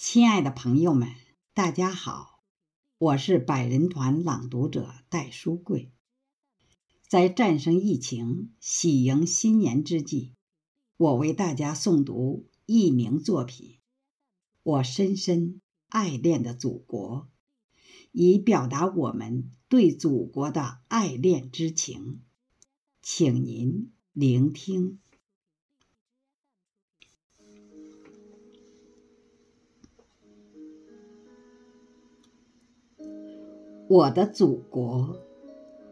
亲爱的朋友们，大家好，我是百人团朗读者戴书贵。在战胜疫情、喜迎新年之际，我为大家诵读一名作品《我深深爱恋的祖国》，以表达我们对祖国的爱恋之情。请您聆听。我的祖国，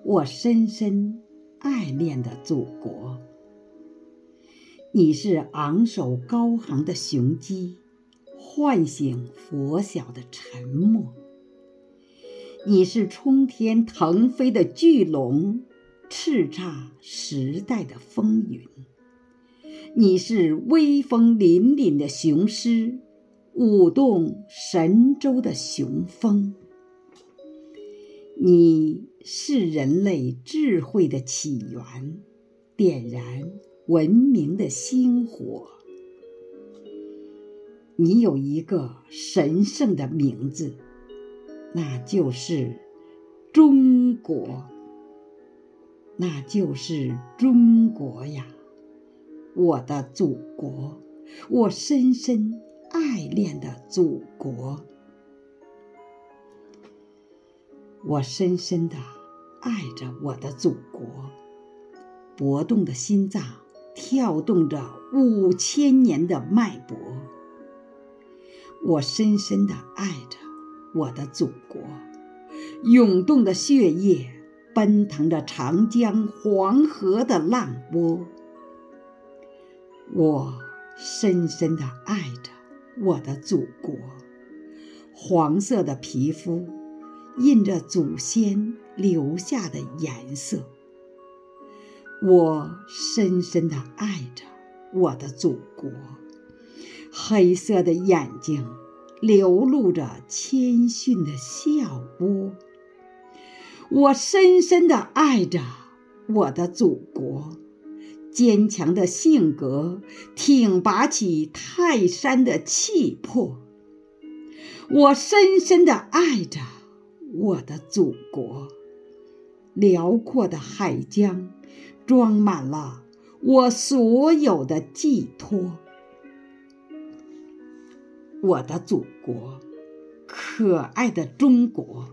我深深爱恋的祖国。你是昂首高航的雄鸡，唤醒拂晓的沉默；你是冲天腾飞的巨龙，叱咤时代的风云；你是威风凛凛的雄狮，舞动神州的雄风。你是人类智慧的起源，点燃文明的星火。你有一个神圣的名字，那就是中国。那就是中国呀，我的祖国，我深深爱恋的祖国。我深深的爱着我的祖国，搏动的心脏跳动着五千年的脉搏。我深深的爱着我的祖国，涌动的血液奔腾着长江黄河的浪波。我深深的爱着我的祖国，黄色的皮肤。印着祖先留下的颜色，我深深的爱着我的祖国。黑色的眼睛流露着谦逊的笑窝，我深深的爱着我的祖国。坚强的性格挺拔起泰山的气魄，我深深的爱着。我的祖国，辽阔的海疆，装满了我所有的寄托。我的祖国，可爱的中国，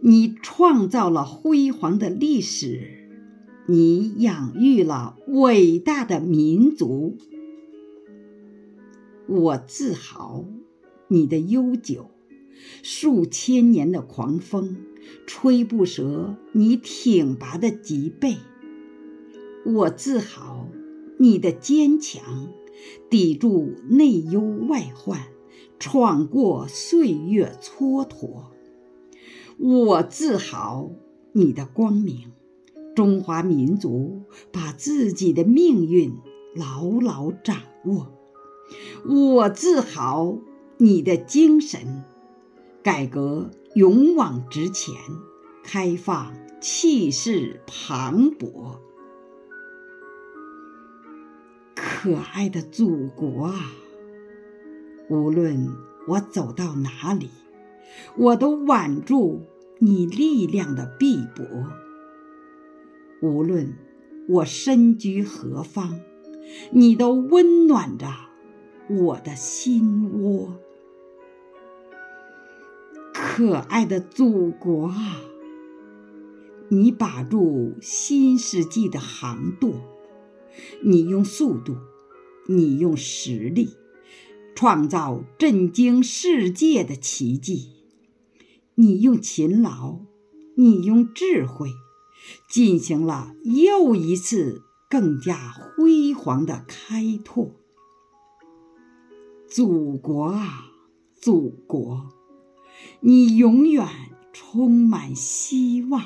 你创造了辉煌的历史，你养育了伟大的民族。我自豪你的悠久。数千年的狂风，吹不折你挺拔的脊背。我自豪你的坚强，抵住内忧外患，闯过岁月蹉跎。我自豪你的光明，中华民族把自己的命运牢牢掌握。我自豪你的精神。改革勇往直前，开放气势磅礴。可爱的祖国啊，无论我走到哪里，我都挽住你力量的臂膊；无论我身居何方，你都温暖着我的心窝。可爱的祖国啊，你把住新世纪的航舵，你用速度，你用实力，创造震惊世界的奇迹；你用勤劳，你用智慧，进行了又一次更加辉煌的开拓。祖国啊，祖国！你永远充满希望，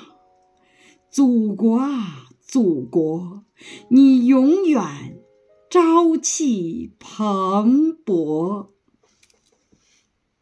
祖国啊，祖国！你永远朝气蓬勃。